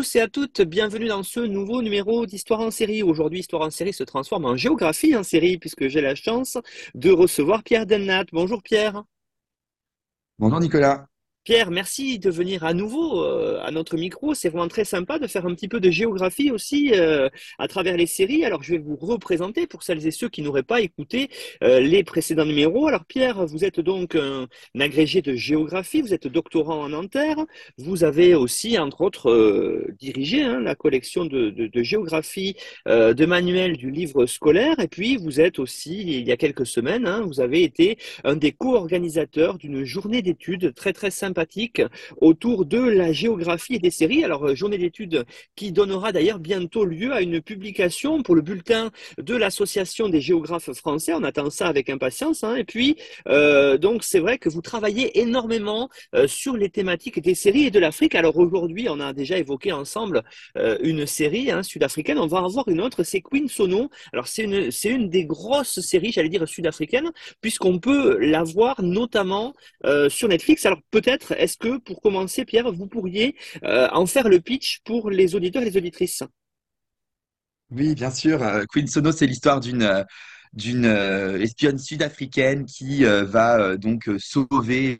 Tous et à toutes, bienvenue dans ce nouveau numéro d'Histoire en série. Aujourd'hui, Histoire en série se transforme en géographie en série puisque j'ai la chance de recevoir Pierre Demnat. Bonjour Pierre. Bonjour Nicolas. Pierre, merci de venir à nouveau euh, à notre micro. C'est vraiment très sympa de faire un petit peu de géographie aussi euh, à travers les séries. Alors, je vais vous représenter pour celles et ceux qui n'auraient pas écouté euh, les précédents numéros. Alors, Pierre, vous êtes donc un, agrégé de géographie, vous êtes doctorant en Nanterre. Vous avez aussi, entre autres, dirigé hein, la collection de, géographie de manuels du livre scolaire. Et puis, vous êtes aussi, il y a quelques semaines, hein, vous avez été un des co-organisateurs d'une journée d'études très très sympathique autour de la géographie et des séries. Alors, euh, journée d'études qui donnera d'ailleurs bientôt lieu à une publication pour le bulletin de l'Association des géographes français. On attend ça avec impatience. Hein. Et puis, euh, donc, c'est vrai que vous travaillez énormément euh, sur les thématiques des séries et de l'Afrique. Alors, aujourd'hui, on a déjà évoqué ensemble une série hein, sud-africaine. On va avoir une autre, c'est Queen Sono. Alors, c'est une, c'est une des grosses séries, j'allais dire, sud-africaines, puisqu'on peut la voir notamment sur Netflix. Alors, peut-être est-ce que pour commencer, Pierre, vous pourriez euh, en faire le pitch pour les auditeurs et les auditrices? Oui, bien sûr. Euh, Queen Sono, c'est l'histoire d'une euh, d'une espionne sud-africaine qui va donc sauver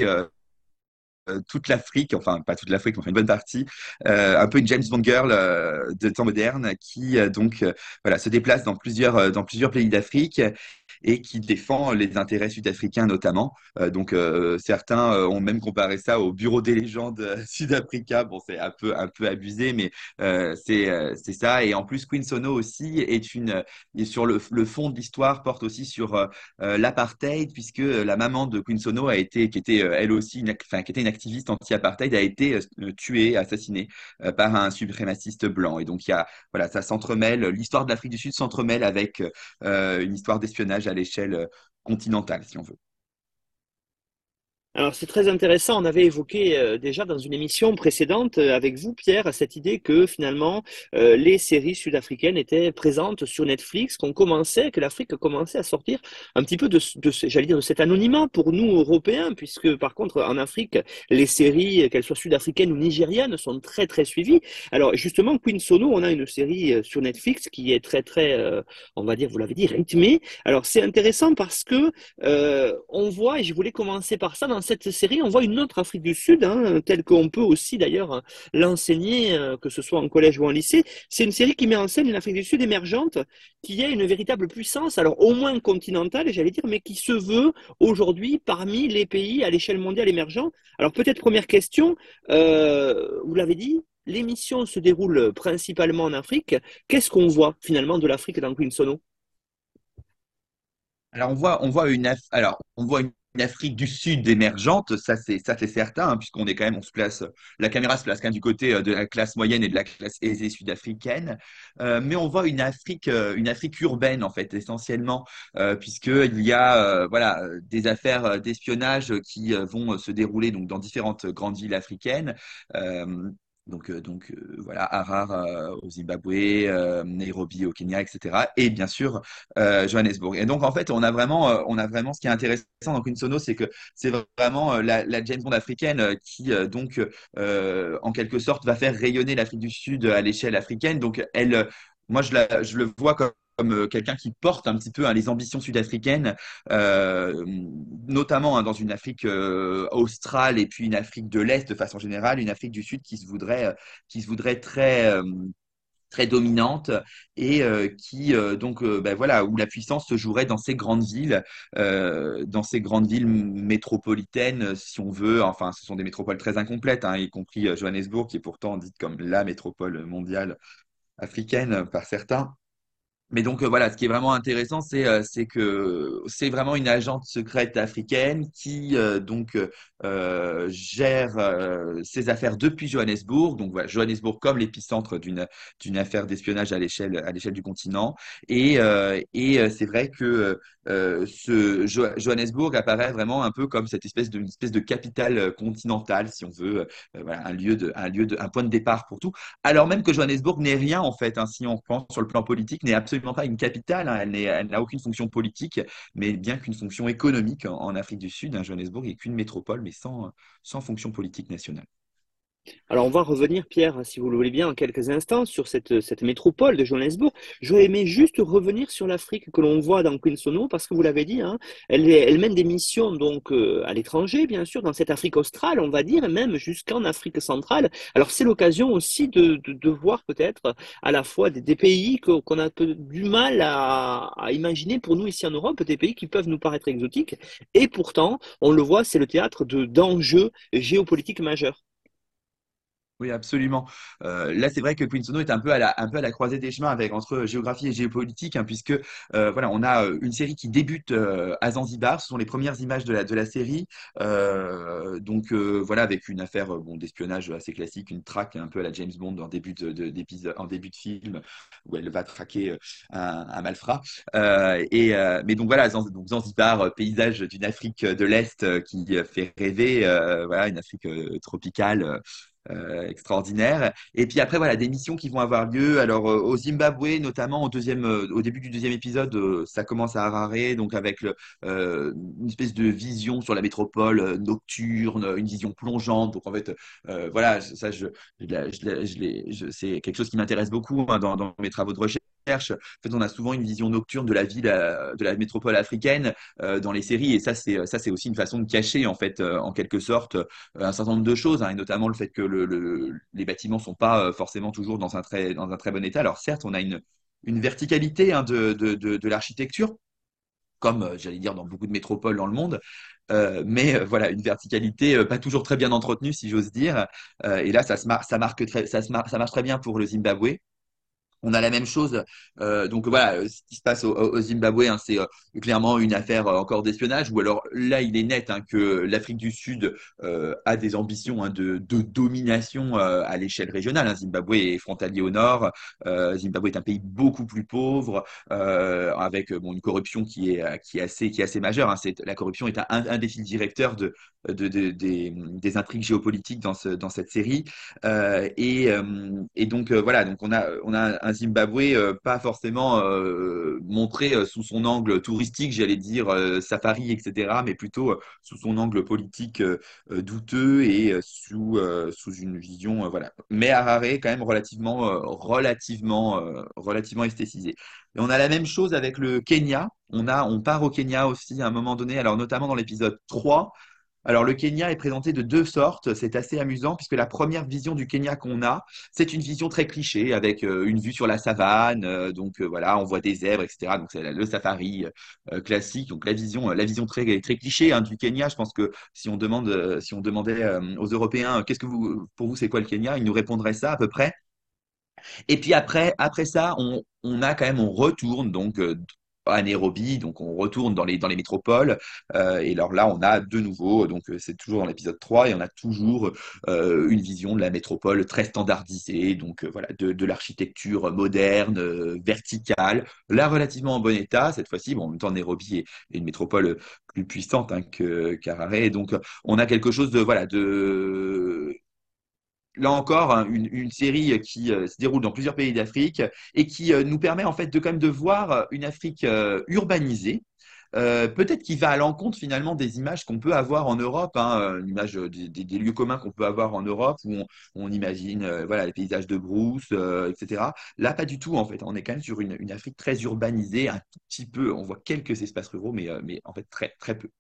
toute l'Afrique, enfin pas toute l'Afrique, mais une bonne partie, un peu une James Bond girl de temps moderne qui donc se déplace dans plusieurs pays d'Afrique et qui défend les intérêts sud-africains notamment. Euh, donc euh, certains euh, ont même comparé ça au bureau des légendes sud-africains. Bon, c'est un peu un peu abusé, mais c'est ça. Et en plus, Queen Sono aussi est une sur le, le fond de l'histoire porte aussi sur l'apartheid puisque la maman de Queen Sono a été qui était elle aussi une, enfin, qui était une activiste anti-apartheid a été tuée, assassinée par un suprémaciste blanc. Et donc y a voilà ça s'entremêle. L'histoire de l'Afrique du Sud s'entremêle avec une histoire d'espionnage à l'échelle euh, continentale, si on veut. Alors c'est très intéressant, on avait évoqué euh, déjà dans une émission précédente euh, avec vous Pierre cette idée que finalement euh, les séries sud-africaines étaient présentes sur Netflix, qu'on commençait, que l'Afrique commençait à sortir un petit peu de, de j'allais dire de cet anonymat pour nous Européens, puisque par contre en Afrique les séries, qu'elles soient sud-africaines ou nigérianes, sont très très suivies. Alors justement Queen Sono, on a une série sur Netflix qui est très très, on va dire, vous l'avez dit, rythmée. Alors c'est intéressant parce que on voit, et je voulais commencer par ça dans cette série, on voit une autre Afrique du Sud, hein, telle qu'on peut aussi d'ailleurs l'enseigner, euh, que ce soit en collège ou en lycée. C'est une série qui met en scène une Afrique du Sud émergente, qui est une véritable puissance, alors au moins continentale, j'allais dire, mais qui se veut aujourd'hui parmi les pays à l'échelle mondiale émergents. Alors peut-être première question, euh, vous l'avez dit, l'émission se déroule principalement en Afrique. Qu'est-ce qu'on voit finalement de l'Afrique dans Queen Sono? Alors on voit, on voit une, alors on voit une une Afrique du Sud émergente, ça c'est ça certain, hein, puisqu'on est quand même, se place, la caméra se place quand du côté euh, de la classe moyenne et de la classe aisée sud-africaine, euh, mais on voit une Afrique, euh, une Afrique urbaine en fait essentiellement, puisqu'il y a voilà des affaires d'espionnage qui vont se dérouler dans différentes grandes villes africaines. Donc, euh, euh, voilà, Harar euh, au Zimbabwe, Nairobi au Kenya, etc. Et bien sûr, Johannesburg. Et donc, en fait, on a vraiment, on a vraiment ce qui est intéressant dans Sono, c'est que c'est vraiment la, la, James Bond africaine qui, donc, en quelque sorte, va faire rayonner l'Afrique du Sud à l'échelle africaine. Donc, elle, moi, je le vois comme comme euh, quelqu'un qui porte un petit peu hein, les ambitions sud-africaines, euh, notamment hein, dans une Afrique euh, australe et puis une Afrique de l'Est de façon générale, une Afrique du Sud qui se voudrait, qui se voudrait très très dominante et qui donc ben voilà où la puissance se jouerait dans ces grandes villes dans ces grandes villes métropolitaines si on veut. Enfin ce sont des métropoles très incomplètes hein, y compris Johannesburg qui est pourtant dite comme la métropole mondiale africaine par certains Mais donc voilà, ce qui est vraiment intéressant, c'est c'est que c'est vraiment une agente secrète africaine qui donc gère ses affaires depuis Johannesburg. Donc voilà, Johannesburg comme l'épicentre d'une d'une affaire d'espionnage à l'échelle à l'échelle du continent. Et et c'est vrai que ce Johannesburg apparaît vraiment un peu comme cette espèce de espèce de capitale continentale, si on veut, voilà, un lieu de un lieu de un point de départ pour tout. Alors même que Johannesburg n'est rien en fait, hein, si on pense sur le plan politique, n'est absolument pas une capitale, hein. elle n'a aucune fonction politique, mais bien qu'une fonction économique en, Afrique du Sud. Hein, Johannesburg n'est qu'une métropole, mais sans, sans fonction politique nationale. Alors, on va revenir, Pierre, si vous le voulez bien, en quelques instants sur cette, métropole de Johannesburg. J'aurais aimé juste revenir sur l'Afrique que l'on voit dans Queen Sono, parce que vous l'avez dit, hein, elle, mène des missions donc euh, à l'étranger, bien sûr, dans cette Afrique australe, on va dire, et même jusqu'en Afrique centrale. Alors, c'est l'occasion aussi de, voir peut-être à la fois des, pays qu'on a du mal à imaginer pour nous ici en Europe, des pays qui peuvent nous paraître exotiques, et pourtant, on le voit, c'est le théâtre d'enjeux géopolitiques majeurs. Oui, absolument. Euh, là, c'est vrai que Queen Sono est un peu à la, croisée des chemins avec entre géographie et géopolitique, hein, puisque euh, voilà, on a euh, une série qui débute à Zanzibar. Ce sont les premières images de la, série. donc voilà, avec une affaire d'espionnage assez classique, une traque un peu à la James Bond en début de, en début de film, où elle va traquer un, malfrat. mais donc voilà, Zanzibar, paysage d'une Afrique de l'Est qui fait rêver. voilà, une Afrique tropicale. Euh, extraordinaire. Et puis après, voilà, des missions qui vont avoir lieu. Alors euh, au Zimbabwe, notamment au deuxième, euh, au début du deuxième épisode, ça commence à Harare, donc avec une espèce de vision sur la métropole nocturne, une vision plongeante. Donc en fait, voilà, ça, je, je, c'est quelque chose qui m'intéresse beaucoup hein, dans, mes travaux de recherche. En fait, on a souvent une vision nocturne de la ville, de la métropole africaine dans les séries, et ça, c'est ça, c'est aussi une façon de cacher en fait, en quelque sorte, un certain nombre de choses, hein, et notamment le fait que les bâtiments sont pas euh, forcément toujours dans un très, bon état. Alors certes, on a une, verticalité hein, de, l'architecture, comme euh, j'allais dire dans beaucoup de métropoles dans le monde, euh, mais voilà, une verticalité pas toujours très bien entretenue, si j'ose dire. et là, ça, se ça, marque ça marche très bien pour le Zimbabwe. On a la même chose. Euh, donc voilà, euh, ce qui se passe au, Zimbabwe, hein, c'est euh, clairement une affaire encore d'espionnage. Ou alors là, il est net hein, que l'Afrique du Sud a des ambitions hein, de, domination à l'échelle régionale. Zimbabwe est frontalier au nord. Zimbabwe est un pays beaucoup plus pauvre, avec une corruption qui est, assez, majeure. la corruption est un, des fils directeurs de, de, des, intrigues géopolitiques dans, ce, dans cette série. et, et, donc voilà, donc on a, on a un Zimbabwe euh, pas forcément euh, montré euh, sous son angle touristique, j'allais dire safari, etc., mais plutôt sous son angle politique douteux et sous, sous une vision, voilà. Mais Harare, quand même relativement, relativement, relativement esthétisé. Et on a la même chose avec le Kenya. On, a, on part au Kenya aussi à un moment donné, alors notamment dans l'épisode 3, alors, le Kenya est présenté de deux sortes. C'est assez amusant puisque la première vision du Kenya qu'on a, c'est une vision très cliché avec euh, une vue sur la savane. Euh, donc, euh, voilà, on voit des zèbres, etc. Donc, c'est le safari classique. Donc, la vision, la vision très, très cliché hein, du Kenya. Je pense que si on demande, si on demandait aux Européens, qu'est-ce que vous, pour vous, c'est quoi le Kenya? Ils nous répondraient ça à peu près. Et puis après, ça, on, on a quand même, on retourne donc à Nairobi, donc on retourne dans les, dans les métropoles. Euh, et alors là, on a de nouveau, donc euh, c'est toujours dans l'épisode 3, et on a toujours euh, une vision de la métropole très standardisée, donc voilà, de, l'architecture moderne, verticale, là relativement en bon état. Cette fois-ci, bon, en même temps, Nairobi est, une métropole plus puissante hein, que Carrare, donc on a quelque chose de voilà de là encore, hein, une, série qui euh, se déroule dans plusieurs pays d'Afrique et qui euh, nous permet en fait de quand même de voir euh, une Afrique urbanisée. peut-être qui va à l'encontre finalement des images qu'on peut avoir en Europe, hein, une image des, lieux communs qu'on peut avoir en Europe où on, imagine voilà les paysages de brousse, etc. Là, pas du tout en fait. On est quand même sur une, Afrique très urbanisée, un petit peu. On voit quelques espaces ruraux, mais, en fait très peu.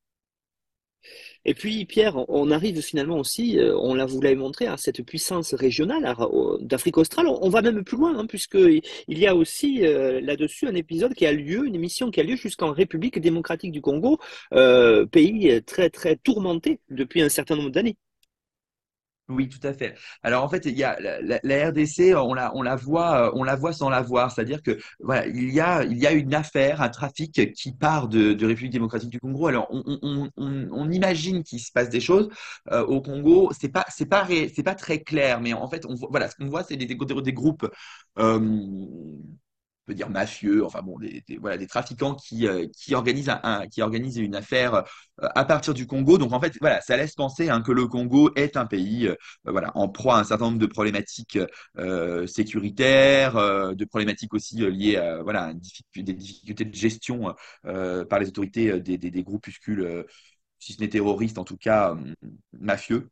Et puis, Pierre, on arrive finalement aussi, euh, on l'a, vous l'avez montré, à cette puissance régionale d'Afrique australe. On va même plus loin, hein, puisqu'il y a aussi euh, là-dessus un épisode qui a lieu, une émission qui a lieu jusqu'en République démocratique du Congo, euh, pays très, très tourmenté depuis un certain nombre d'années. Oui, tout à fait. Alors en fait, il y a la, RDC, on la, voit, euh, on la voit sans la voir. C'est-à-dire que il y a, une affaire, un trafic qui part de, République démocratique du Congo. Alors on, imagine qu'il se passe des choses euh, au Congo. C'est pas, pas, très clair, mais en fait, on voilà, ce qu'on voit, c'est des groupes. euh, peut dire mafieux, enfin bon, des, voilà, des trafiquants qui, euh, organisent un, une affaire euh, à partir du Congo. Donc en fait, voilà, ça laisse penser hein, que le Congo est un pays, euh, en proie à un certain nombre de problématiques sécuritaires, de problématiques aussi liées à des difficultés de gestion par les autorités des, des, groupuscules, si ce n'est terroristes, en tout cas mafieux.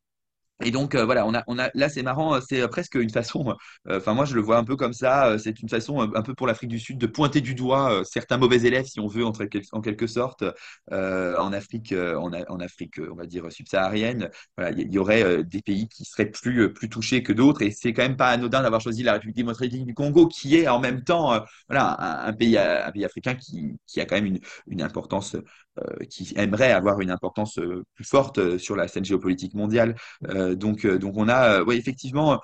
Et donc euh, voilà, on a, on a, là c'est marrant, euh, c'est euh, presque une façon, enfin moi je le vois un peu comme ça, c'est une façon un peu pour l'Afrique du Sud de pointer du doigt certains mauvais élèves, si on veut, en quelque sorte, en Afrique, en, Afrique, on va dire subsaharienne. Voilà, il y, y aurait des pays qui seraient plus, plus touchés que d'autres, et c'est quand même pas anodin d'avoir choisi la République démocratique du Congo, qui est en même temps, voilà, un, pays, un pays africain qui, qui a quand même une, une importance, qui aimerait avoir une importance euh, plus forte euh, sur la scène géopolitique mondiale. Euh, donc, euh, on a, euh, ouais, effectivement,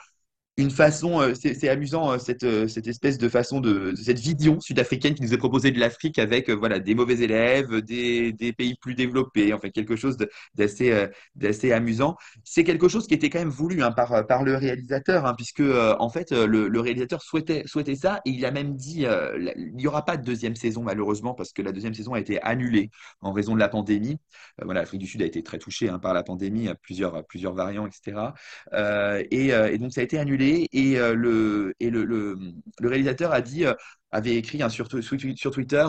une façon, euh, c'est amusant, euh, cette, euh, cette espèce de façon de, cette vision sud-africaine qui nous est proposée de l'Afrique avec voilà, des mauvais élèves, des, des pays plus développés, en fait, quelque chose d'assez d'assez amusant. C'est quelque chose qui était quand même voulu hein, par, par le réalisateur, hein, puisque en fait, le, réalisateur souhaitait, souhaitait ça et il a même dit euh, il n'y aura pas de deuxième saison, malheureusement, parce que la deuxième saison a été annulée en raison de la pandémie. Voilà, l'Afrique du Sud a été très touchée hein, par la pandémie, plusieurs, plusieurs variants, etc. Et, et donc ça a été annulé et, euh, le, et le, le, réalisateur a dit, euh, avait écrit sur, Twitter,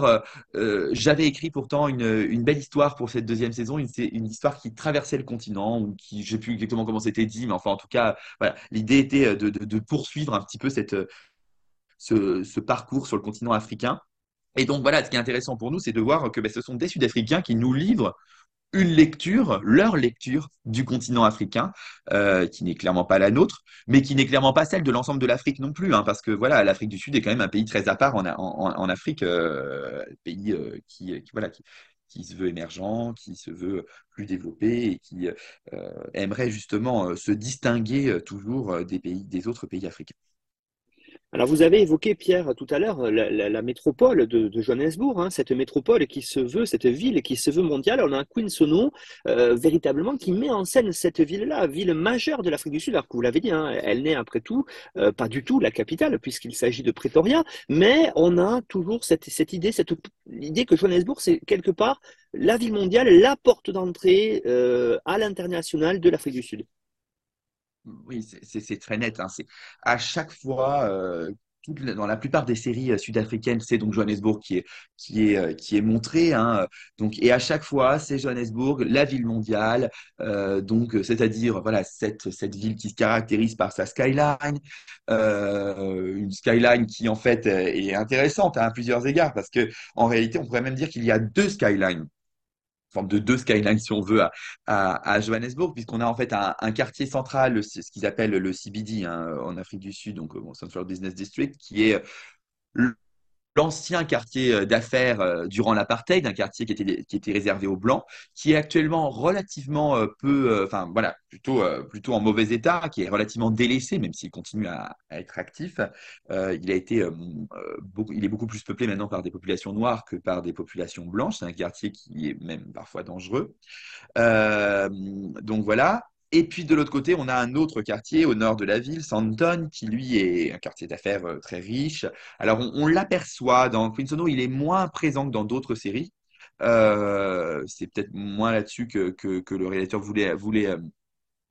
euh, j'avais écrit pourtant une, une belle histoire pour cette deuxième saison, une, histoire qui traversait le continent, ou qui, je ne sais plus exactement comment c'était dit, mais enfin en tout cas, l'idée était de, de, poursuivre un petit peu cette, ce, parcours sur le continent africain. Et donc voilà, ce qui est intéressant pour nous, c'est de voir que ben, ce sont des Sud-Africains qui nous livrent une lecture, leur lecture du continent africain, euh, qui n'est clairement pas la nôtre, mais qui n'est clairement pas celle de l'ensemble de l'Afrique non plus, hein, parce que voilà, l'Afrique du Sud est quand même un pays très à part en, Afrique, euh, pays euh, qui, se veut émergent, qui se veut plus développé et qui aimerait justement se distinguer toujours des autres pays africains. Alors vous avez évoqué, Pierre, tout à l'heure, la, métropole de, Johannesburg, hein, cette métropole qui se veut, cette ville qui se veut mondiale. On a un Queen euh, véritablement qui met en scène cette ville-là, ville majeure de l'Afrique du Sud. Alors que vous l'avez dit, hein, elle n'est après tout euh, pas du tout la capitale puisqu'il s'agit de Pretoria, mais on a toujours cette, cette idée, cette idée que Johannesburg, c'est quelque part la ville mondiale, la porte d'entrée euh, à l'international de l'Afrique du Sud. Oui, c'est très net. Hein. À chaque fois, euh, dans la plupart des séries euh, sud-africaines, c'est donc Johannesburg qui est qui est euh, qui est montré. Hein. Donc et à chaque fois, c'est Johannesburg, la ville mondiale. Donc c'est-à-dire voilà cette cette ville qui se caractérise par sa skyline, une skyline qui en fait est intéressante à plusieurs égards parce que en réalité, on pourrait même dire qu'il y a deux skylines de deux skylines, si on veut, à, Johannesburg, puisqu'on a en fait un, quartier central, ce qu'ils appellent le CBD hein, en Afrique du Sud, donc bon, Central Business District, qui est l'ancien quartier d'affaires durant l'apartheid, un quartier qui était, qui était réservé aux blancs, qui est actuellement relativement peu, enfin voilà, plutôt, plutôt en mauvais état, qui est relativement délaissé, même s'il continue à, être actif. Euh, il a été, euh, il est beaucoup plus peuplé maintenant par des populations noires que par des populations blanches. C'est un quartier qui est même parfois dangereux. Euh, donc voilà. Et puis de l'autre côté, on a un autre quartier au nord de la ville, Sandton, qui lui est un quartier d'affaires très riche. Alors on, l'aperçoit dans Queen Sono, il est moins présent que dans d'autres séries. Euh, c'est peut-être moins là-dessus que, que, que, le réalisateur voulait, voulait euh,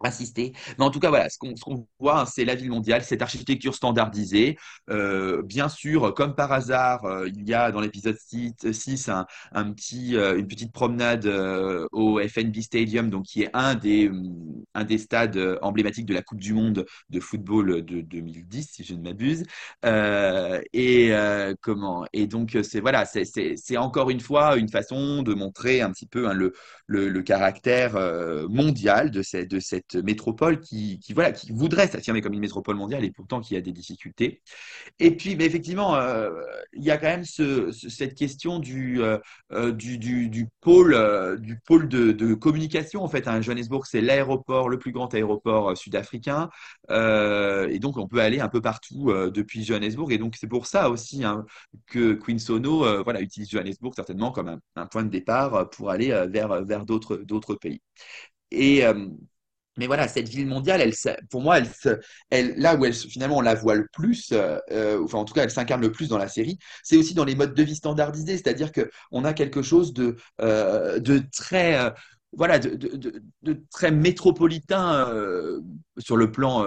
assister. Mais en tout cas, voilà, ce qu'on qu voit, hein, c'est la ville mondiale, cette architecture standardisée. Euh, bien sûr, comme par hasard, euh, il y a dans l'épisode 6 un, petit, euh, une petite promenade au FNB Stadium, donc qui est un des, un des stades emblématiques de la Coupe du Monde de football de 2010, si je ne m'abuse. et comment Et donc, c'est voilà, encore une fois une façon de montrer un petit peu hein, le, le, caractère mondial de cette cette métropole qui, voilà, qui voudrait s'affirmer comme une métropole mondiale et pourtant qui a des difficultés. Et puis, mais effectivement, euh, il y a quand même ce, cette question du, du, du, du, pôle, du pôle de, communication. En fait, hein. Johannesburg, c'est l'aéroport, le plus grand aéroport sud-africain. et donc, on peut aller un peu partout depuis Johannesburg. Et donc, c'est pour ça aussi hein, que Queen Sono voilà, utilise Johannesburg certainement comme un, point de départ pour aller vers, vers d'autres pays. Et, euh, mais voilà, cette ville mondiale, pour moi, là où elle, finalement on la voit le plus, euh, euh, enfin en tout cas elle s'incarne le plus dans la série, c'est aussi dans les modes de vie standardisés, c'est-à-dire qu'on a quelque chose de, de très, voilà, de, de, de, très métropolitain sur le plan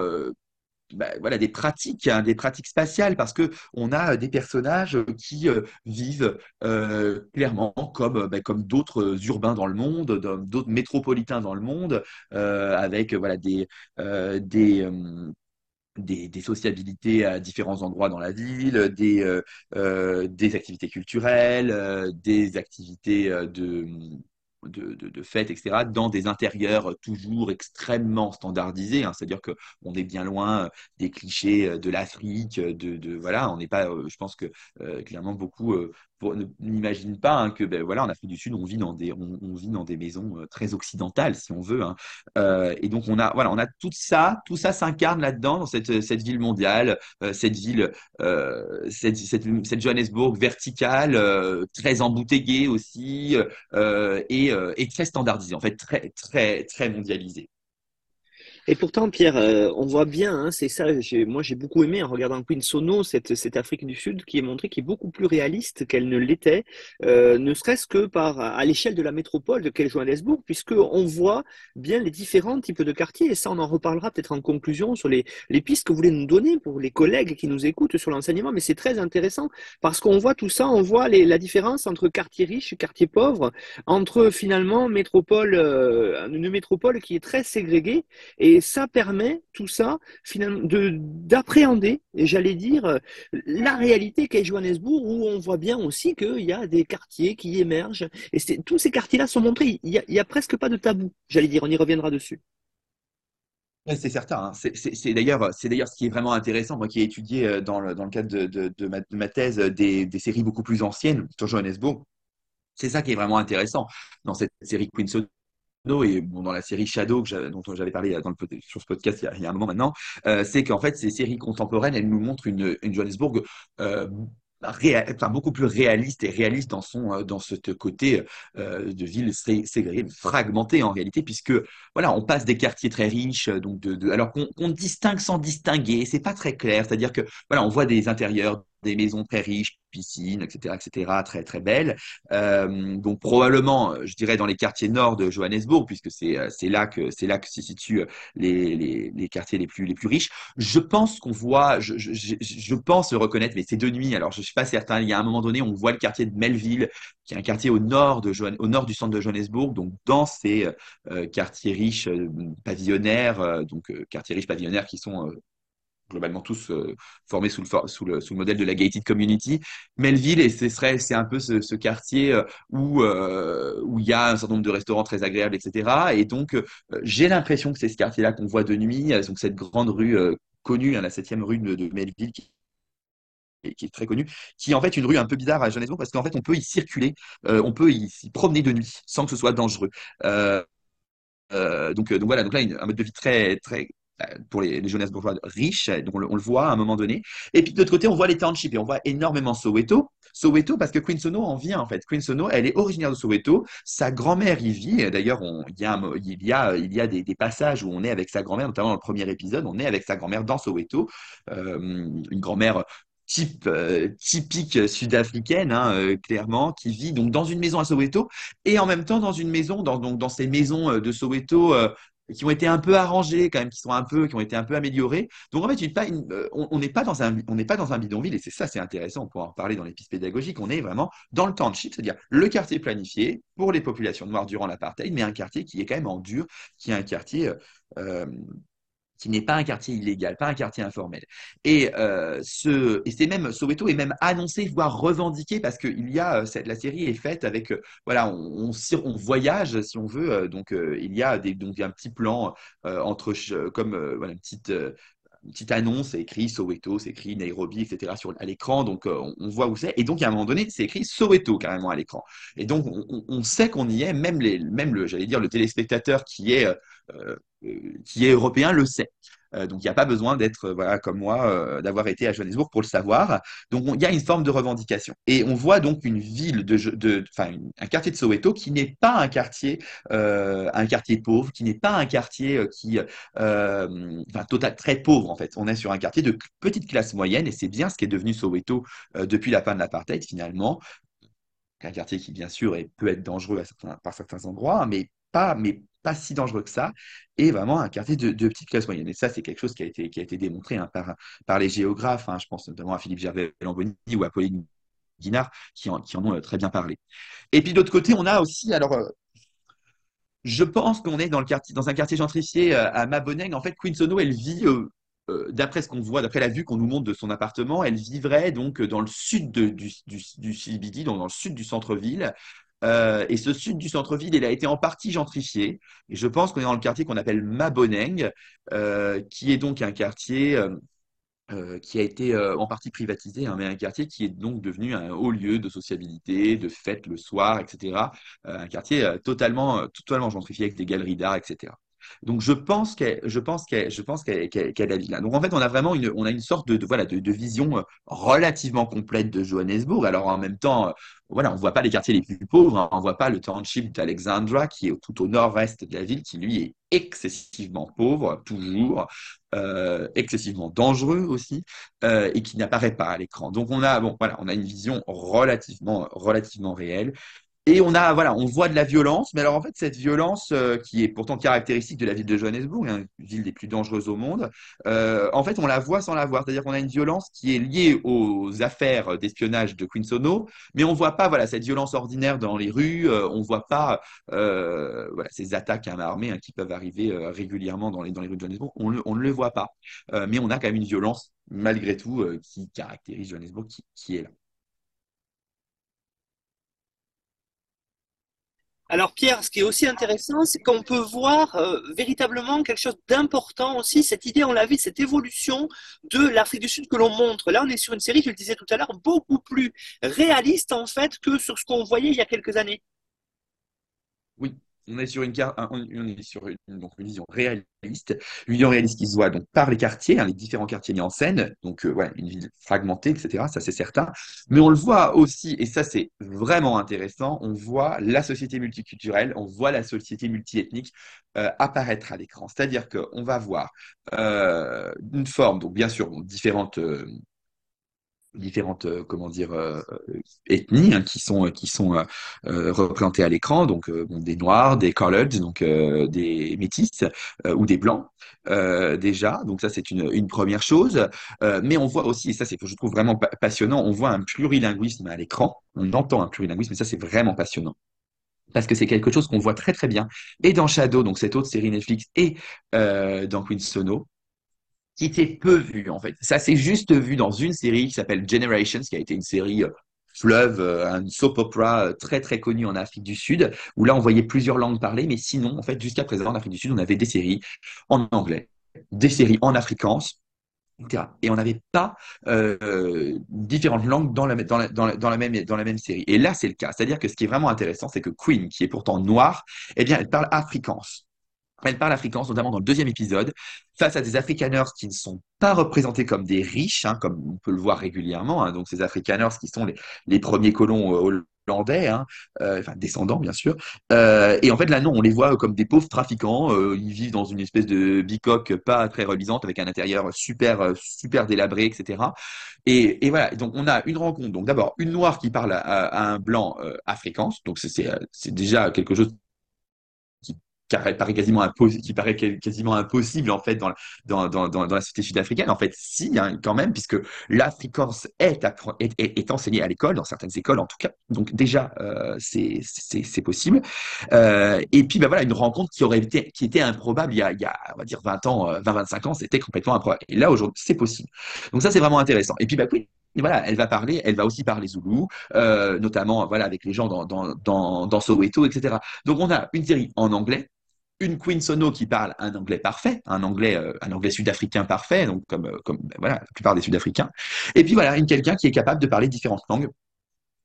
bah, voilà, des pratiques, hein, des pratiques spatiales, parce que on a des personnages qui euh, vivent euh, clairement comme, bah, d'autres urbains dans le monde, d'autres métropolitains dans le monde, euh, avec voilà, des, des, sociabilités à différents endroits dans la ville, des, des activités culturelles, des activités de de, fêtes, etc., dans des intérieurs toujours extrêmement standardisés. Hein. C'est-à-dire qu'on est bien loin euh, des clichés euh, de l'Afrique, de, voilà, on n'est pas, euh, je pense que clairement beaucoup n'imagine pas hein, que ben, voilà en Afrique du Sud on vit dans des on, vit dans des maisons euh, très occidentales si on veut hein. euh, et donc on a voilà on a tout ça tout ça s'incarne là-dedans dans cette, cette ville mondiale euh, cette ville cette, Johannesburg verticale très embouteillée aussi et, et très standardisée en fait très très très mondialisée et pourtant, Pierre, euh, on voit bien, hein, c'est ça, moi j'ai beaucoup aimé en regardant Queen Sono, cette, Afrique du Sud qui est montrée, qui est beaucoup plus réaliste qu'elle ne l'était, euh, ne serait-ce que par à l'échelle de la métropole de qu'est Johannesburg, puisqu'on voit bien les différents types de quartiers, et ça on en reparlera peut-être en conclusion sur les, pistes que vous voulez nous donner pour les collègues qui nous écoutent sur l'enseignement, mais c'est très intéressant parce qu'on voit tout ça, on voit les, la différence entre quartier riche quartier pauvre, entre finalement métropole, euh, une métropole qui est très ségrégée, et et ça permet, tout ça, finalement, d'appréhender, j'allais dire, la réalité qu'est Johannesburg, où on voit bien aussi qu'il y a des quartiers qui émergent. Et tous ces quartiers-là sont montrés. Il n'y a, presque pas de tabou, j'allais dire. On y reviendra dessus. C'est certain. Hein. C'est d'ailleurs, ce qui est vraiment intéressant, moi qui ai étudié euh, dans le, cadre de, ma, thèse des, des, séries beaucoup plus anciennes sur Johannesburg. C'est ça qui est vraiment intéressant dans cette série Queen et dans la série Shadow dont j'avais parlé le, sur ce podcast il y, a, un moment maintenant, euh, c'est qu'en fait ces séries contemporaines, elles nous montrent une, Johannesburg euh, beaucoup plus réaliste et réaliste dans son euh, dans ce côté euh, de ville fragmentée en réalité puisque voilà on passe des quartiers très riches donc alors qu'on distingue sans distinguer c'est pas très clair. C'est à dire que voilà on voit des intérieurs des maisons très riches, piscines, etc., etc., très très belles. Euh, donc probablement, je dirais dans les quartiers nord de Johannesburg, puisque c'est euh, là que c'est là que se situent les, les, les, quartiers les plus les plus riches. Je pense qu'on voit, je, je, pense reconnaître, mais c'est de nuit. Alors je suis pas certain. Il y a un moment donné, on voit le quartier de Melville, qui est un quartier au nord de au nord du centre de Johannesburg, donc dans ces euh, quartiers riches pavillonnaires, donc quartiers riches pavillonnaires qui sont globalement tous euh, formés sous le, modèle de la gated community. Melville, et ce serait, c'est un peu ce, quartier euh, où euh, où il y a un certain nombre de restaurants très agréables, etc. Et donc j'ai l'impression que c'est ce quartier-là qu'on voit de nuit, donc cette grande rue connue, hein, la septième rue de, Melville, qui, est très connue, qui est en fait une rue un peu bizarre à Johannesburg parce qu'en fait on peut y circuler, on peut y promener de nuit sans que ce soit dangereux. Donc, voilà, donc là un mode de vie très très pour les, les jeunesses bourgeoises riches, donc on le, voit à un moment donné. Et puis de l'autre côté, on voit les townships et on voit énormément Soweto. Soweto, parce que Queen Sono en vient en fait. Queen Sono, elle est originaire de Soweto. Sa grand-mère y vit. D'ailleurs, il y a, il y a, il y a des, passages où on est avec sa grand-mère, notamment dans le premier épisode, on est avec sa grand-mère dans Soweto. Euh, une grand-mère type euh, typique sud-africaine, hein, euh, clairement, qui vit donc dans une maison à Soweto et en même temps dans une maison, dans, donc, dans ces maisons euh, de Soweto qui ont été un peu arrangés quand même, qui sont un peu, qui ont été un peu améliorés. Donc en fait, euh, on n'est pas dans un, on n'est pas dans un bidonville et c'est ça, c'est intéressant. On pourra en parler dans les pistes pédagogiques. On est vraiment dans le township, c'est-à-dire le quartier planifié pour les populations noires durant l'apartheid, mais un quartier qui est quand même en dur, qui est un quartier euh, qui n'est pas un quartier illégal, pas un quartier informel. Et, euh, ce, et c'est même, Soweto est même annoncé, voire revendiqué, parce que il y a, cette, la série est faite avec, euh, voilà, on, voyage, si on veut, euh, donc euh, il y a donc, un petit plan euh, entre, comme voilà, une petite petite annonce, c'est écrit Soweto, c'est écrit Nairobi, etc. Sur, à l'écran, donc on, on, voit où c'est. Et donc, à un moment donné, c'est écrit Soweto carrément à l'écran. Et donc, on, sait qu'on y est, même, le, j'allais dire, le téléspectateur qui est, euh, qui est européen le sait. Euh, donc, il n'y a pas besoin d'être, voilà, comme moi, euh, d'avoir été à Johannesburg pour le savoir. Donc, il y a une forme de revendication. Et on voit donc une ville, de, de, un quartier de Soweto qui n'est pas un quartier, euh, un quartier pauvre, qui n'est pas un quartier qui, total, très pauvre en fait. On est sur un quartier de petite classe moyenne et c'est bien ce qui est devenu Soweto depuis la fin de l'apartheid finalement. Un quartier qui, bien sûr, est, peut être dangereux à certains, par certains endroits, mais pas, mais pas si dangereux que ça, et vraiment un quartier de, petite classe moyenne. Et ça, c'est quelque chose qui a été, qui a été démontré hein, par, par les géographes. Hein, je pense notamment à Philippe Gervais-Lamboni ou à Pauline Guinard, qui en, qui en ont euh, très bien parlé. Et puis d'autre côté, on a aussi, alors, euh, je pense qu'on est dans, le quartier, dans un quartier gentrifié euh, à Maboneng. En fait, Queen Sono, elle vit d'après ce qu'on voit, d'après la vue qu'on nous montre de son appartement, elle vivrait donc dans le sud du, du, donc dans le sud du centre-ville, euh, et ce sud du centre-ville, il a été en partie gentrifié. Et je pense qu'on est dans le quartier qu'on appelle Maboneng, euh, qui est donc un quartier euh, qui a été en partie privatisé, hein, mais un quartier qui est donc devenu un haut lieu de sociabilité, de fêtes le soir, etc. un quartier totalement gentrifié avec des galeries d'art, etc. Donc je pense qu'elle, je pense qu'elle, je pense qu'elle, qu'elle, qu'elle a là. Donc en fait, on a vraiment une, on a une sorte de, voilà, de, vision relativement complète de Johannesburg. Alors en même temps, voilà, on voit pas les quartiers les plus pauvres, hein. on voit pas le township d'Alexandra qui est tout au nord-est de la ville, qui lui est excessivement pauvre, toujours, euh, excessivement dangereux aussi, euh, et qui n'apparaît pas à l'écran. Donc on a, bon, voilà, on a une vision relativement, relativement réelle. Et on a, voilà, on voit de la violence, mais alors en fait, cette violence euh, qui est pourtant caractéristique de la ville de Johannesburg, hein, une ville des plus dangereuses au monde, euh, en fait, on la voit sans la voir. C'est-à-dire qu'on a une violence qui est liée aux affaires d'espionnage de Queen Sono, mais on voit pas, voilà, cette violence ordinaire dans les rues, euh, on voit pas, euh, ces attaques à main armée hein, qui peuvent arriver régulièrement dans les, dans les rues de Johannesburg. On, on ne le voit pas, mais on a quand même une violence, malgré tout, qui caractérise Johannesburg, qui, qui est là. Alors Pierre, ce qui est aussi intéressant, c'est qu'on peut voir euh, véritablement quelque chose d'important aussi, cette idée, on l'a vu, cette évolution de l'Afrique du Sud que l'on montre. Là, on est sur une série, je le disais tout à l'heure, beaucoup plus réaliste en fait que sur ce qu'on voyait il y a quelques années. Oui, on est sur une vision réaliste, une vision réaliste qui se voit donc par les quartiers, hein, les différents quartiers mis en scène, donc euh, une ville fragmentée, etc. Ça c'est certain, mais on le voit aussi, et ça c'est vraiment intéressant, on voit la société multiculturelle, on voit la société multiethnique euh, apparaître à l'écran. C'est-à-dire qu'on va voir euh, une forme, donc bien sûr, différentes différentes euh, comment dire euh, ethnies hein, qui sont qui sont euh, euh représentées à l'écran. Donc des noirs des colored donc des métis ou des blancs déjà. Donc ça c'est une, une première chose. Mais on voit aussi et ça c'est je trouve vraiment passionnant on voit un plurilinguisme à l'écran. On entend un plurilinguisme et ça c'est vraiment passionnant. Parce que c'est quelque chose qu'on voit très très bien. Et dans Shadow donc cette autre série Netflix et dans Queen Sono qui s'est peu vu en fait. Ça s'est juste vu dans une série qui s'appelle Generations, qui a été une série euh, fleuve, euh, un soap opera euh, très très connu en Afrique du Sud, où là on voyait plusieurs langues parlées, mais sinon en fait jusqu'à présent en Afrique du Sud on avait des séries en anglais, des séries en afrikaans, etc. Et on n'avait pas euh, différentes langues dans la, dans, la, dans, la, dans, la même, dans la même série. Et là c'est le cas, c'est-à-dire que ce qui est vraiment intéressant, c'est que Queen, qui est pourtant noire, eh bien elle parle afrikaans. Elle parle afrikaans, notamment dans le deuxième épisode, face à des Afrikaners qui ne sont pas représentés comme des riches, hein, comme on peut le voir régulièrement. Hein, donc ces Afrikaners qui sont les, premiers colons euh, hollandais, hein, euh, enfin descendants bien sûr. Euh, et en fait là non, on les voit comme des pauvres trafiquants. Ils vivent dans une espèce de bicoque pas très reluisante avec un intérieur super super délabré, etc. Et, voilà, donc on a une rencontre. Donc d'abord une noire qui parle à, à un blanc africain, donc c'est déjà quelque chose paraît quasiment impossible, qui paraît quasiment impossible en fait dans, la société sud-africaine. En fait, si, hein, quand même, puisque l'afrikaans est, est, enseigné à l'école, dans certaines écoles en tout cas. Donc déjà, euh, c'est possible. Euh, et puis, ben voilà, une rencontre qui aurait été, qui était improbable il y a, on va dire 20 ans, 20-25 euh, ans, c'était complètement improbable. Et là, aujourd'hui, c'est possible. Donc ça, c'est vraiment intéressant. Et puis, bah oui, voilà, elle va parler, elle va aussi parler zoulou, notamment voilà avec les gens dans, dans, dans, dans Soweto, etc. Donc on a une série en anglais, une Queen Sono qui parle un anglais parfait, un anglais, euh, un anglais sud-africain parfait, donc comme, euh, comme ben voilà, la plupart des Sud-Africains. Et puis voilà, une quelqu'un qui est capable de parler différentes langues.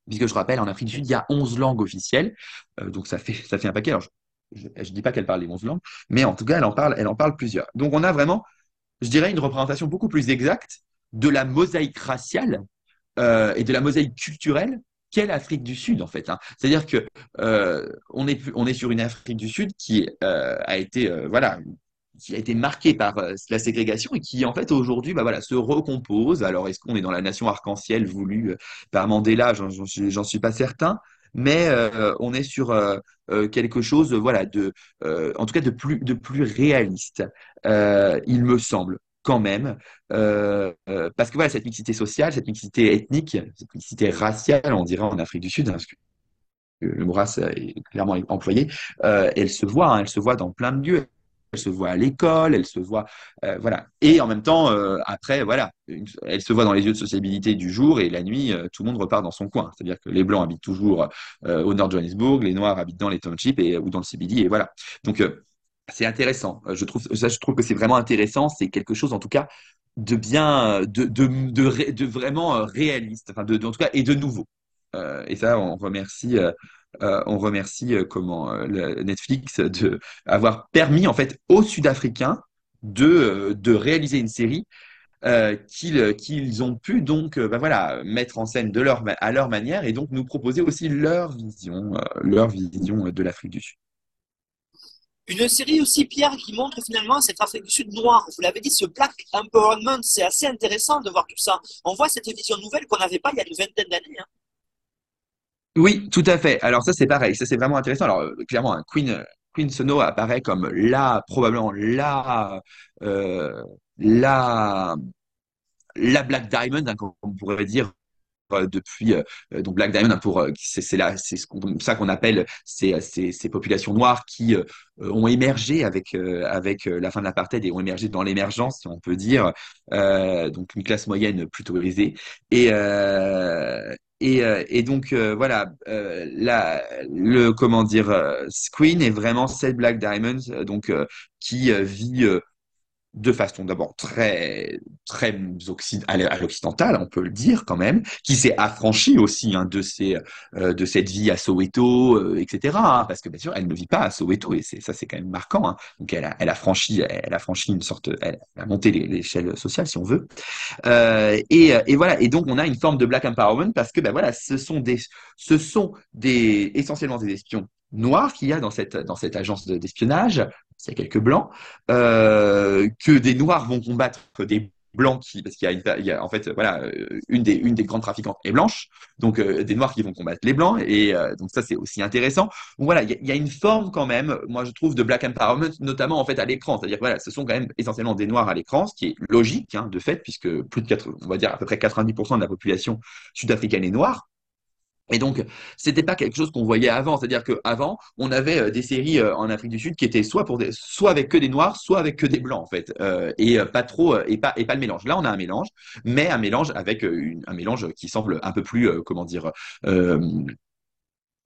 Puisque je rappelle, en Afrique du Sud, il y a 11 langues officielles, euh, donc ça fait, ça fait un paquet. Alors, je ne dis pas qu'elle parle les 11 langues, mais en tout cas, elle en parle, elle en parle plusieurs. Donc on a vraiment, je dirais, une représentation beaucoup plus exacte de la mosaïque raciale et de la mosaïque culturelle qu'est l'Afrique du Sud en fait. Hein. C'est-à-dire que euh, on est sur une Afrique du Sud qui euh, a été euh, voilà qui a été marquée par euh, la ségrégation et qui en fait aujourd'hui bah voilà se recompose. Alors est-ce qu'on est dans la nation arc-en-ciel voulue par Mandela? J'en suis, pas certain. Mais on est sur quelque chose, voilà, de, en tout cas de plus réaliste, il me semble quand même, euh, euh, parce que voilà, cette mixité sociale, cette mixité ethnique, cette mixité raciale, on dirait en Afrique du Sud, hein, parce que le mot race est clairement employé, euh, elle se voit, hein, elle se voit dans plein de lieux. Elle se voit à l'école, elle se voit, voilà. Et en même temps, après, voilà, elle se voit dans les lieux de sociabilité du jour et la nuit, tout le monde repart dans son coin. C'est-à-dire que les blancs habitent toujours au nord de Johannesburg, les noirs habitent dans les townships et ou dans le CBD, et voilà. Donc c'est intéressant. Euh, je trouve, que c'est vraiment intéressant. C'est quelque chose, en tout cas, de bien, de, de, vraiment euh, réaliste, enfin, de, en tout cas, et de nouveau. Euh, et ça, on remercie, euh, comment Netflix de avoir permis en fait aux Sud-Africains de, réaliser une série euh, qu'ils ont pu donc bah, mettre en scène à leur manière et donc nous proposer aussi leur vision leur vision de l'Afrique du Sud. Une série aussi, Pierre, qui montre finalement cette Afrique du Sud noire. Vous l'avez dit, ce Black Empowerment, c'est assez intéressant de voir tout ça. On voit cette vision nouvelle qu'on n'avait pas il y a une vingtaine d'années. Hein. Oui, tout à fait. Alors ça, c'est pareil. Ça, c'est vraiment intéressant. Alors, euh, clairement, Queen, Queen Sono apparaît comme la, probablement la, euh, la, la Black Diamond, hein, comme on pourrait dire, depuis euh, donc Black Diamond pour euh, c'est c'est c'est ça qu'on appelle ces, ces, populations noires qui ont émergé avec avec la fin de l'apartheid et ont émergé dans l'émergence si on peut dire donc une classe moyenne plutôt aisée. Et et, donc voilà, la, le comment dire, Queen est vraiment cette Black Diamond donc qui vit de façon d'abord très très à l'occidental, on peut le dire quand même, qui s'est affranchi aussi hein, de ces euh, de cette vie à Soweto, euh, etc. Hein, parce que bien sûr, elle ne vit pas à Soweto et c'est ça c'est quand même marquant. Hein. Donc elle a franchi elle a franchi une sorte elle a monté l'échelle sociale si on veut. Euh, et, voilà et donc on a une forme de black empowerment parce que ben voilà ce sont des ce sont essentiellement des espions noirs qu'il y a dans cette dans cette agence d'espionnage il y a quelques blancs, euh, que des noirs vont combattre des blancs qui, parce qu'il y a, en fait, voilà, euh, une des, une des grandes trafiquantes est blanche, donc euh, des noirs qui vont combattre les blancs, et donc ça c'est aussi intéressant. Donc voilà, il y, a, il y, a, une forme quand même, moi je trouve, de black empowerment, notamment en fait à l'écran, c'est-à-dire voilà, ce sont quand même essentiellement des noirs à l'écran, ce qui est logique hein, de fait, puisque plus de 4, on va dire à peu près 90% de la population sud-africaine est noire. Et donc, c'était pas quelque chose qu'on voyait avant. C'est-à-dire qu'avant, on avait euh, des séries euh, en Afrique du Sud qui étaient soit avec que des noirs, soit avec que des blancs en fait, euh, et pas trop et pas et pas le mélange. Là, on a un mélange, mais un mélange avec un mélange qui semble un peu plus comment dire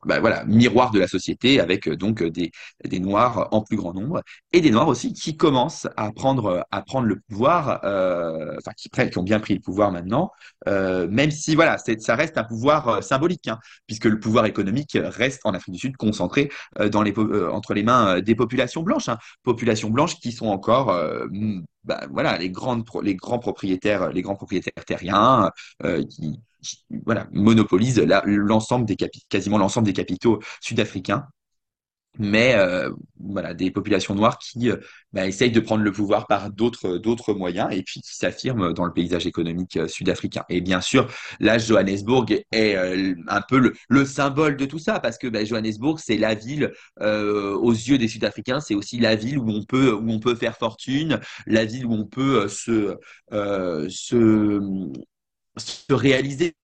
bah, voilà, miroir de la société avec euh, donc euh, des, des noirs en plus grand nombre et des noirs aussi qui commencent à prendre, à prendre le pouvoir, euh, enfin qui, qui ont bien pris le pouvoir maintenant, euh, même si voilà, ça reste un pouvoir euh, symbolique, hein, puisque le pouvoir économique reste en Afrique du Sud concentré dans les, entre les mains des populations blanches, hein, populations blanches qui sont encore bah, voilà, les, grandes, les grands propriétaires, les grands propriétaires terriens qui, voilà, monopolise l'ensemble des quasiment l'ensemble des capitaux sud-africains. Mais euh, voilà, des populations noires qui euh, bah, essayent de prendre le pouvoir par d'autres d'autres moyens et puis qui s'affirment dans le paysage économique euh, sud-africain. Et bien sûr, là, Johannesburg est euh, un peu le, le, symbole de tout ça parce que bah, Johannesburg, c'est la ville euh, aux yeux des Sud-Africains, c'est aussi la ville où on peut où on peut faire fortune, la ville où on peut se se se réaliser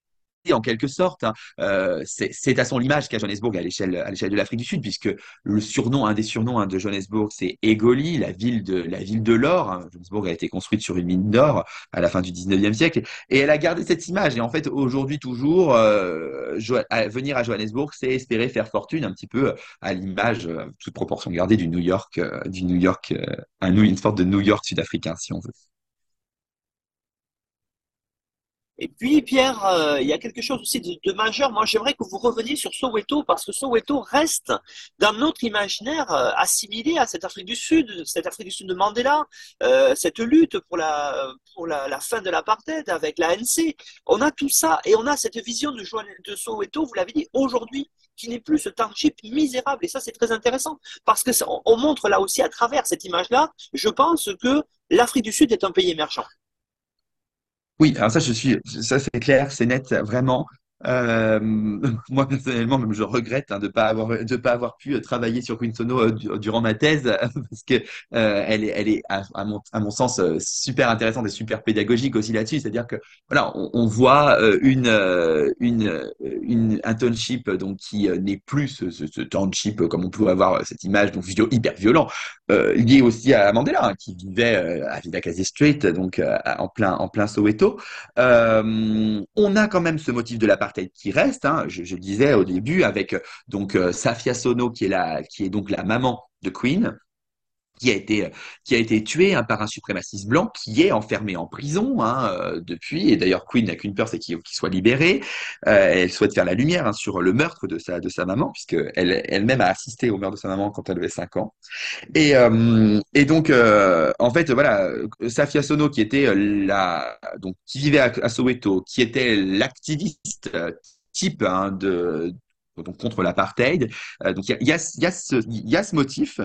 en quelque sorte. Hein. Euh, c'est à son image qu'à Johannesburg à l'échelle de l'Afrique du Sud, puisque le surnom, un des surnoms hein, de Johannesburg, c'est Egoli, la ville de la ville de l'or. Hein. Johannesburg a été construite sur une mine d'or à la fin du 19e siècle, et elle a gardé cette image. Et en fait, aujourd'hui toujours, euh, venir à Johannesburg, c'est espérer faire fortune, un petit peu à l'image, euh, toute proportion gardée, du New York, euh, du New York, euh, un, une sorte de New York sud-africain, si on veut. Et puis, Pierre, euh, il y a quelque chose aussi de, majeur. Moi, j'aimerais que vous reveniez sur Soweto, parce que Soweto reste dans notre imaginaire euh, assimilé à cette Afrique du Sud, cette Afrique du Sud de Mandela, euh, cette lutte pour la, pour la, fin de l'apartheid avec l'ANC. On a tout ça, et on a cette vision de, Soweto, vous l'avez dit, aujourd'hui, qui n'est plus ce township misérable. Et ça, c'est très intéressant, parce que montre là aussi à travers cette image-là, je pense que l'Afrique du Sud est un pays émergent. Oui, alors ça, je suis, ça c'est clair, c'est net, vraiment. Euh, moi personnellement, même je regrette hein, de pas avoir de pas avoir pu euh, travailler sur Queen euh, durant ma thèse parce que elle est elle est à, mon, à mon sens super intéressante et super pédagogique aussi là-dessus. C'est-à-dire que voilà, on, voit une une une un township donc qui n'est plus ce, township comme on peut avoir cette image donc hyper violent lié aussi à Mandela hein, qui vivait à Vilakazi Street donc en plein en plein Soweto. on a quand même ce motif de la partie qui reste. Hein, je, le disais au début avec donc euh, Safia Sono qui est qui est donc la maman de Queen qui a été qui a été tué hein, par un suprémaciste blanc qui est enfermé en prison hein, euh, depuis. Et d'ailleurs Queen n'a qu'une peur c'est qu'il qu soit libéré. Euh, elle souhaite faire la lumière hein, sur le meurtre de sa de sa maman puisque elle elle-même a assisté au meurtre de sa maman quand elle avait 5 ans. Et euh, et donc euh, en fait voilà Safia Sono qui était la donc qui vivait à, Soweto qui était l'activiste type de donc contre l'apartheid. Euh, donc il y a, y, y, y a ce motif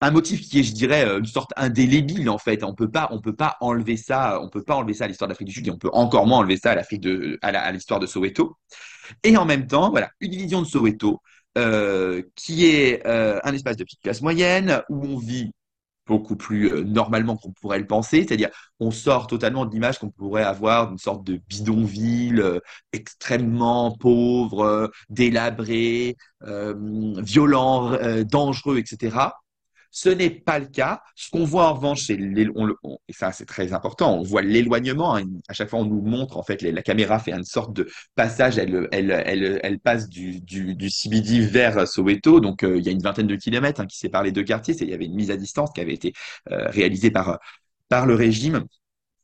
un motif qui est, je dirais, une sorte indélébile en fait. On peut pas, on peut pas enlever ça, on peut pas enlever ça à l'histoire de l'Afrique du Sud et on peut encore moins enlever ça à l'Afrique de, à l'histoire de Soweto. Et en même temps, voilà, une vision de Soweto euh, qui est euh, un espace de petite classe moyenne où on vit beaucoup plus euh, normalement qu'on pourrait le penser, c'est-à-dire on sort totalement de l'image qu'on pourrait avoir d'une sorte de bidonville euh, extrêmement pauvre, euh, délabré, violent, dangereux, etc. Ce n'est pas le cas. Ce qu'on voit en revanche, c'est et ça c'est très important, on voit l'éloignement. Hein. À chaque fois, on nous montre en fait la caméra fait une sorte de passage. Elle, passe du, du, CBD vers Soweto. Donc euh, il y a une vingtaine de kilomètres hein, qui séparent les deux quartiers. Il y avait une mise à distance qui avait été euh, réalisée par par le régime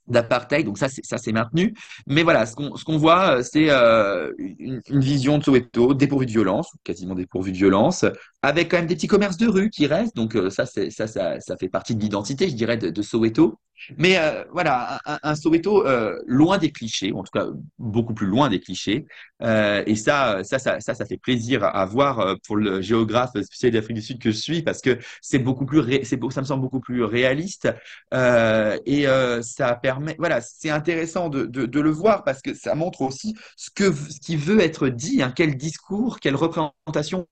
d'apartheid, donc ça c'est ça c'est maintenu. Mais voilà, ce qu'on voit, c'est euh, une, une, vision de Soweto dépourvue de violence, quasiment dépourvue de violence, avec quand même des petits commerces de rue qui restent. Donc euh, ça ça, ça ça fait partie de l'identité, je dirais, de, Soweto. Mais euh, voilà, un, Soweto euh, loin des clichés, en tout cas beaucoup plus loin des clichés. Et ça, ça, ça, ça, fait plaisir à voir pour le géographe spécial d'Afrique du Sud que je suis, parce que c'est beaucoup plus, ça me semble beaucoup plus réaliste. et ça permet, voilà, c'est intéressant de, le voir parce que ça montre aussi ce que, ce qui veut être dit, hein, quel discours, quelle représentation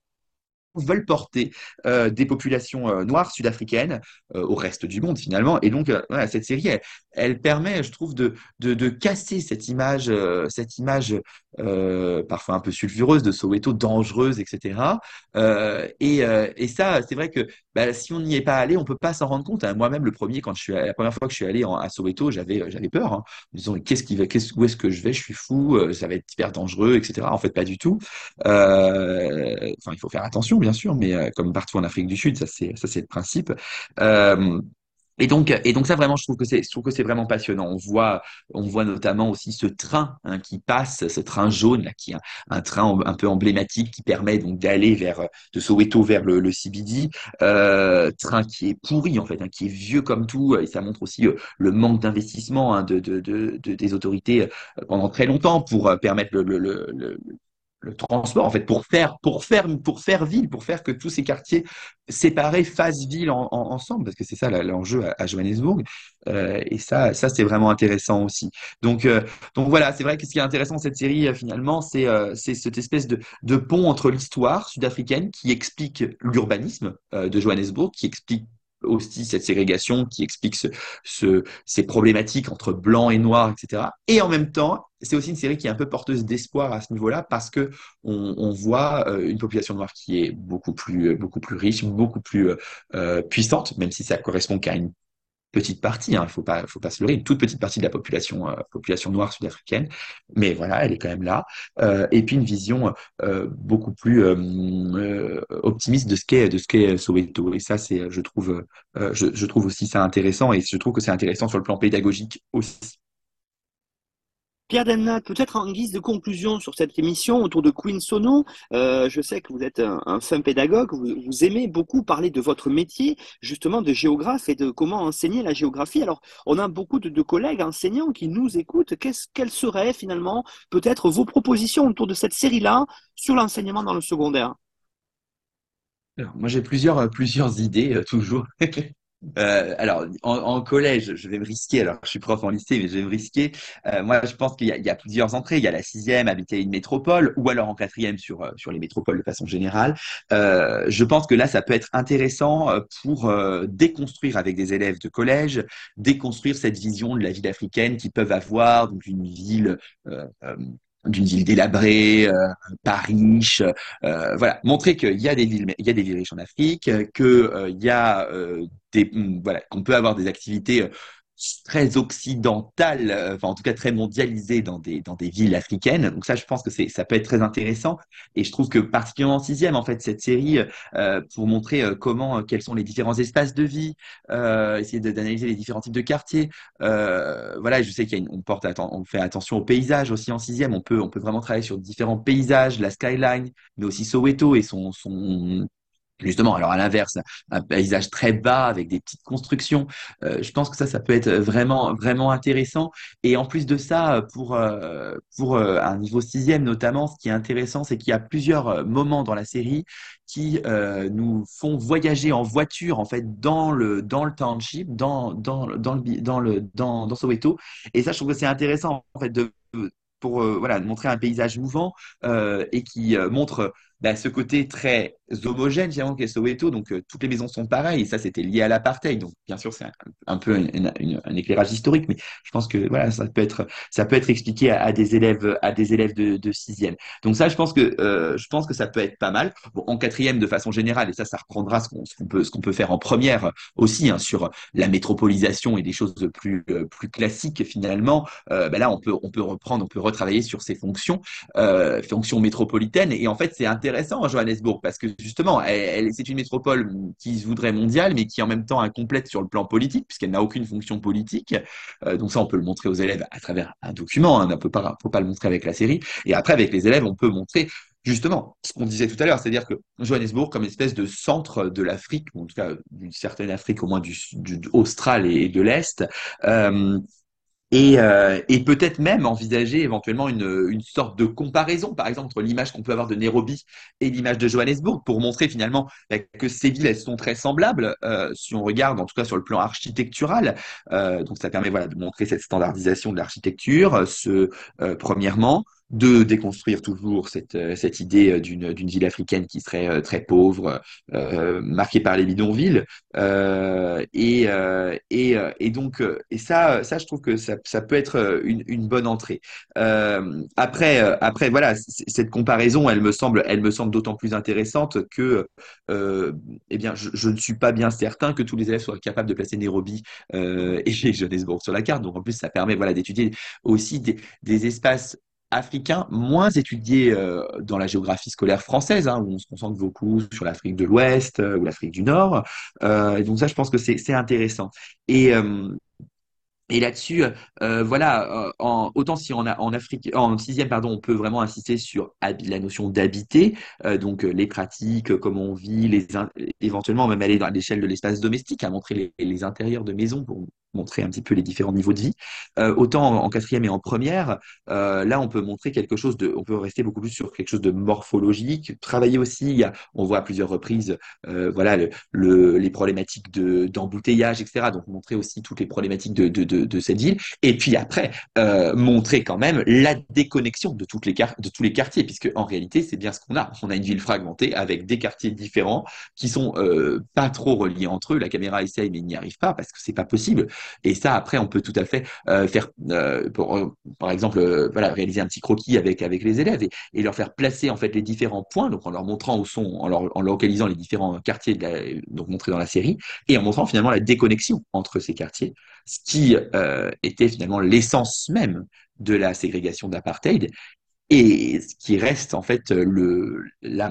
veulent porter euh, des populations euh, noires sud-africaines euh, au reste du monde finalement. Et donc cette série, elle, permet, je trouve, de, de, casser cette image, cette image parfois un peu sulfureuse de Soweto, dangereuse, etc. et, et ça, c'est vrai que bah, si on n'y est pas allé, on peut pas s'en rendre compte. Hein. Moi-même, le premier, quand je suis la première fois que je suis allé en, à Soweto, j'avais j'avais peur, hein, disant qu'est-ce qui va, où est-ce que je vais, je suis fou, ça va être hyper dangereux, etc. En fait, pas du tout. Enfin, il faut faire attention bien sûr, mais euh, comme partout en Afrique du Sud, ça c'est le principe. Euh, et donc, ça vraiment, je trouve que c'est, vraiment passionnant. On voit, notamment aussi ce train hein, qui passe, ce train jaune qui est un, train un peu emblématique qui permet d'aller vers de Soweto vers le, le CBD. Euh, train qui est pourri en fait, hein, qui est vieux comme tout, et ça montre aussi le manque d'investissement hein, de, de, de, de, des autorités pendant très longtemps pour permettre le le transport, en fait, pour faire, pour faire, pour faire ville, pour faire que tous ces quartiers séparés fassent ville ensemble, parce que c'est ça l'enjeu à, Johannesburg. Euh, et ça, ça c'est vraiment intéressant aussi. Donc, euh, donc voilà, c'est vrai que ce qui est intéressant cette série, euh, finalement, c'est c'est cette espèce de, de pont entre l'histoire sud-africaine qui explique l'urbanisme de Johannesburg, qui explique aussi cette ségrégation qui explique ce, ces problématiques entre blanc et noir, etc. Et en même temps, c'est aussi une série qui est un peu porteuse d'espoir à ce niveau-là parce que on, voit euh, une population noire qui est beaucoup plus, riche, beaucoup plus euh, puissante, même si ça correspond qu'à une petite partie, il hein, ne faut pas, faut pas se leurrer, une toute petite partie de la population, euh, population noire sud-africaine, mais voilà, elle est quand même là. Euh, et puis une vision euh, beaucoup plus optimiste de ce qu'est de ce qu'est Soweto. Et ça, c'est, je trouve, je, je, trouve aussi ça intéressant, et je trouve que c'est intéressant sur le plan pédagogique aussi. Pierre Delnat, peut-être en guise de conclusion sur cette émission autour de Queen Sono, euh, je sais que vous êtes un, fin pédagogue, vous, aimez beaucoup parler de votre métier, justement de géographe et de comment enseigner la géographie. Alors, on a beaucoup de, collègues enseignants qui nous écoutent. Quelles seraient finalement peut-être vos propositions autour de cette série-là sur l'enseignement dans le secondaire? Alors, moi, j'ai plusieurs, plusieurs idées, euh, toujours. Euh, alors, en, collège, je vais me risquer. Alors, je suis prof en lycée, mais je vais me risquer. Euh, moi, je pense qu'il y, a plusieurs entrées. Il y a la sixième, habiter une métropole, ou alors en quatrième sur, euh, sur les métropoles de façon générale. je pense que là, ça peut être intéressant pour déconstruire avec des élèves de collège, déconstruire cette vision de la ville africaine qu'ils peuvent avoir, donc ville d'une ville délabrée, euh, pas riche, voilà, montrer qu'il y a des villes, il y a des villes riches en Afrique, que euh, il y a des, voilà, qu'on peut avoir des activités très occidentale, euh, enfin en tout cas très mondialisée dans des, dans des villes africaines. Donc ça, je pense que c'est, ça peut être très intéressant. Et je trouve que particulièrement en sixième, en fait, cette série, euh, pour montrer euh, comment, quels sont les différents espaces de vie, essayer d'analyser les différents types de quartiers. voilà, je sais qu'on porte, on fait attention aux paysages aussi en sixième. On peut, on peut vraiment travailler sur différents paysages, la skyline, mais aussi Soweto et son Justement, alors à l'inverse, un paysage très bas avec des petites constructions. Euh, je pense que ça, ça peut être vraiment, vraiment intéressant. Et en plus de ça, pour, euh, pour euh, un niveau sixième notamment, ce qui est intéressant, c'est qu'il y a plusieurs moments dans la série qui nous font voyager en voiture en fait dans le dans le township, dans dans dans le dans le dans, dans Soweto. Et ça, je trouve que c'est intéressant en fait de pour voilà montrer un paysage mouvant et qui montre bah, ce côté très homogène, finalement, qu'est Soweto. Donc, euh, toutes les maisons sont pareilles. Et ça, c'était lié à l'apartheid. Donc, bien sûr, c'est un, peu un, éclairage historique, mais je pense que voilà, ça peut être, ça peut être expliqué à, des élèves, à des élèves de, sixième. Donc, ça, je pense que, euh, je pense que ça peut être pas mal. Bon, en quatrième, de façon générale, et ça, ça reprendra ce qu'on peut, ce qu'on peut faire en première aussi hein, sur la métropolisation et des choses plus, euh, plus classiques finalement. Bah là, on peut, on peut reprendre, on peut retravailler sur ces fonctions, fonctions métropolitaines. Et en fait, c'est intéressant, Johannesburg, parce que justement, elle, c'est une métropole qui se voudrait mondiale, mais qui en même temps incomplète sur le plan politique, puisqu'elle n'a aucune fonction politique. Euh, donc ça, on peut le montrer aux élèves à travers un document, hein, on ne pas, pas le montrer avec la série. Et après, avec les élèves, on peut montrer justement ce qu'on disait tout à l'heure, c'est-à-dire que Johannesburg, comme espèce de centre de l'Afrique, ou en tout cas d'une certaine Afrique, au moins du, du austral et de l'Est, euh, et, euh, et peut-être même envisager éventuellement une, une, sorte de comparaison, par exemple, entre l'image qu'on peut avoir de Nairobi et l'image de Johannesburg, pour montrer finalement bah, que ces villes, elles sont très semblables, euh, si on regarde en tout cas sur le plan architectural. Euh, donc ça permet voilà, de montrer cette standardisation de l'architecture, ce, euh, premièrement de déconstruire toujours cette, euh, cette idée euh, d'une, ville africaine qui serait euh, très pauvre, marquée par les bidonvilles. Et, et, et donc, et ça, ça, je trouve que ça, ça peut être une, une bonne entrée. Après, après, voilà, cette comparaison, elle me semble, semble d'autant plus intéressante que, eh bien, je, ne suis pas bien certain que tous les élèves soient capables de placer Nairobi et Johannesburg sur la carte. Donc, en plus, ça permet, voilà, d'étudier aussi des espaces africain moins étudié euh, dans la géographie scolaire française, hein, où on se concentre beaucoup sur l'Afrique de l'Ouest euh, ou l'Afrique du Nord. Euh, donc ça, je pense que c'est intéressant. Et là-dessus, voilà, en, autant si on a en Afrique, en sixième, pardon, on peut vraiment insister sur la notion d'habiter, donc les pratiques, comment on vit, éventuellement même aller à l'échelle de l'espace domestique, à montrer les, les, intérieurs de maisons pour montrer un petit peu les différents niveaux de vie. Euh, autant en, quatrième et en première, euh, là, on peut montrer quelque chose de, on peut rester beaucoup plus sur quelque chose de morphologique, travailler aussi. on voit à plusieurs reprises, euh, voilà, le, les problématiques de d'embouteillage, etc. Donc montrer aussi toutes les problématiques de, cette ville. Et puis après, montrer quand même la déconnexion de de tous les quartiers, puisque en réalité, c'est bien ce qu'on a. On a une ville fragmentée avec des quartiers différents qui sont pas trop reliés entre eux. La caméra essaye, mais n'y arrive pas parce que c'est pas possible. Et ça, après, on peut tout à fait euh, faire, euh, euh, par exemple, réaliser un petit croquis avec les élèves et, leur faire placer en fait les différents points, donc en leur montrant où sont, en localisant les différents quartiers, donc montrés dans la série, et en montrant finalement la déconnexion entre ces quartiers, ce qui était finalement l'essence même de la ségrégation d'apartheid et ce qui reste en fait le, la,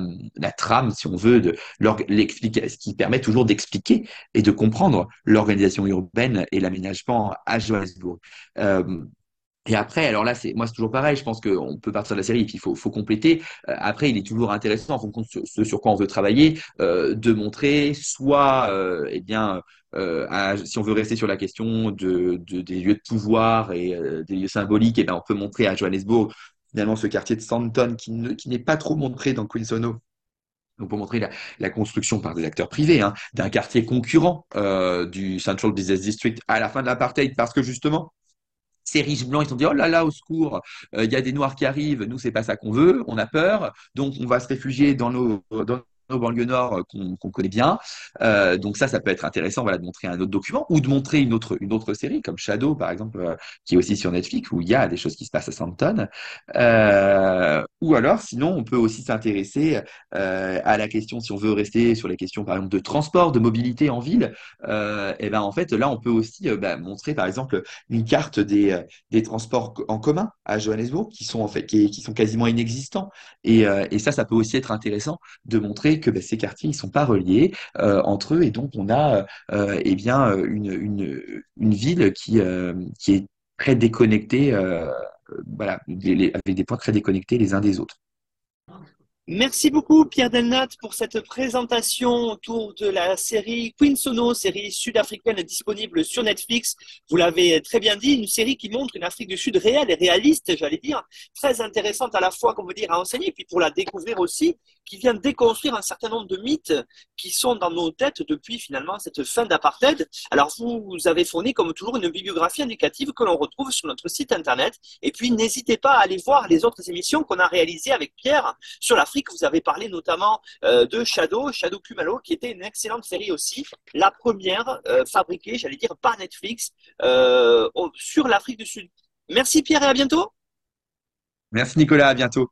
trame, si on veut, de ce qui permet toujours d'expliquer et de comprendre l'organisation urbaine et l'aménagement à Johannesburg. Euh, et après, alors là, moi, c'est toujours pareil. Je pense qu'on peut partir de la série et puis il faut, compléter. Euh, après, il est toujours intéressant, en fonction de ce, sur quoi on veut travailler, euh, de montrer soit, euh, eh bien, euh, si on veut rester sur la question de, de des lieux de pouvoir et euh, des lieux symboliques, eh ben, on peut montrer à Johannesburg finalement ce quartier de Sandton qui n'est qui pas trop montré dans Queen's Donc pour montrer la, construction par des acteurs privés hein, d'un quartier concurrent euh, du Central Business District à la fin de l'apartheid, parce que justement, ces riches blancs, ils se sont dit oh là là, au secours, euh, il y a des noirs qui arrivent, nous c'est pas ça qu'on veut, on a peur, donc on va se réfugier dans nos, nos banlieues nord euh, qu'on connaît bien. Euh, donc ça, ça peut être intéressant voilà, de montrer un autre document ou de montrer une autre, une autre série comme Shadow, par exemple, euh, qui est aussi sur Netflix, où il y a des choses qui se passent à Sampton. ou alors, sinon, on peut aussi s'intéresser à la question, si on veut rester sur les questions, par exemple, de transport, de mobilité en ville. et ben en fait, là, on peut aussi bah, montrer, par exemple, une carte des, des transports en commun à Johannesburg qui sont en fait qui, qui sont quasiment inexistants. Et, et ça, ça peut aussi être intéressant de montrer que ben, ces quartiers ils sont pas reliés euh, entre eux et donc on a euh, eh bien une, une, ville qui, euh, qui est très déconnectée, voilà, avec des points très déconnectés les uns des autres. Merci beaucoup Pierre Delnat pour cette présentation autour de la série Queen Sono, série sud-africaine disponible sur Netflix. Vous l'avez très bien dit, une série qui montre une Afrique du Sud réelle et réaliste, j'allais dire, très intéressante à la fois, comme dire, à enseigner, puis pour la découvrir aussi, qui vient déconstruire un certain nombre de mythes qui sont dans nos têtes depuis finalement cette fin d'apartheid. Alors vous avez fourni comme toujours une bibliographie indicative que l'on retrouve sur notre site internet. Et puis n'hésitez pas à aller voir les autres émissions qu'on a réalisées avec Pierre sur la vous avez parlé notamment euh, de Shadow, Shadow Kumalo, qui était une excellente série aussi, la première euh, fabriquée, j'allais dire, par Netflix euh, sur l'Afrique du Sud. Merci Pierre et à bientôt. Merci Nicolas, à bientôt.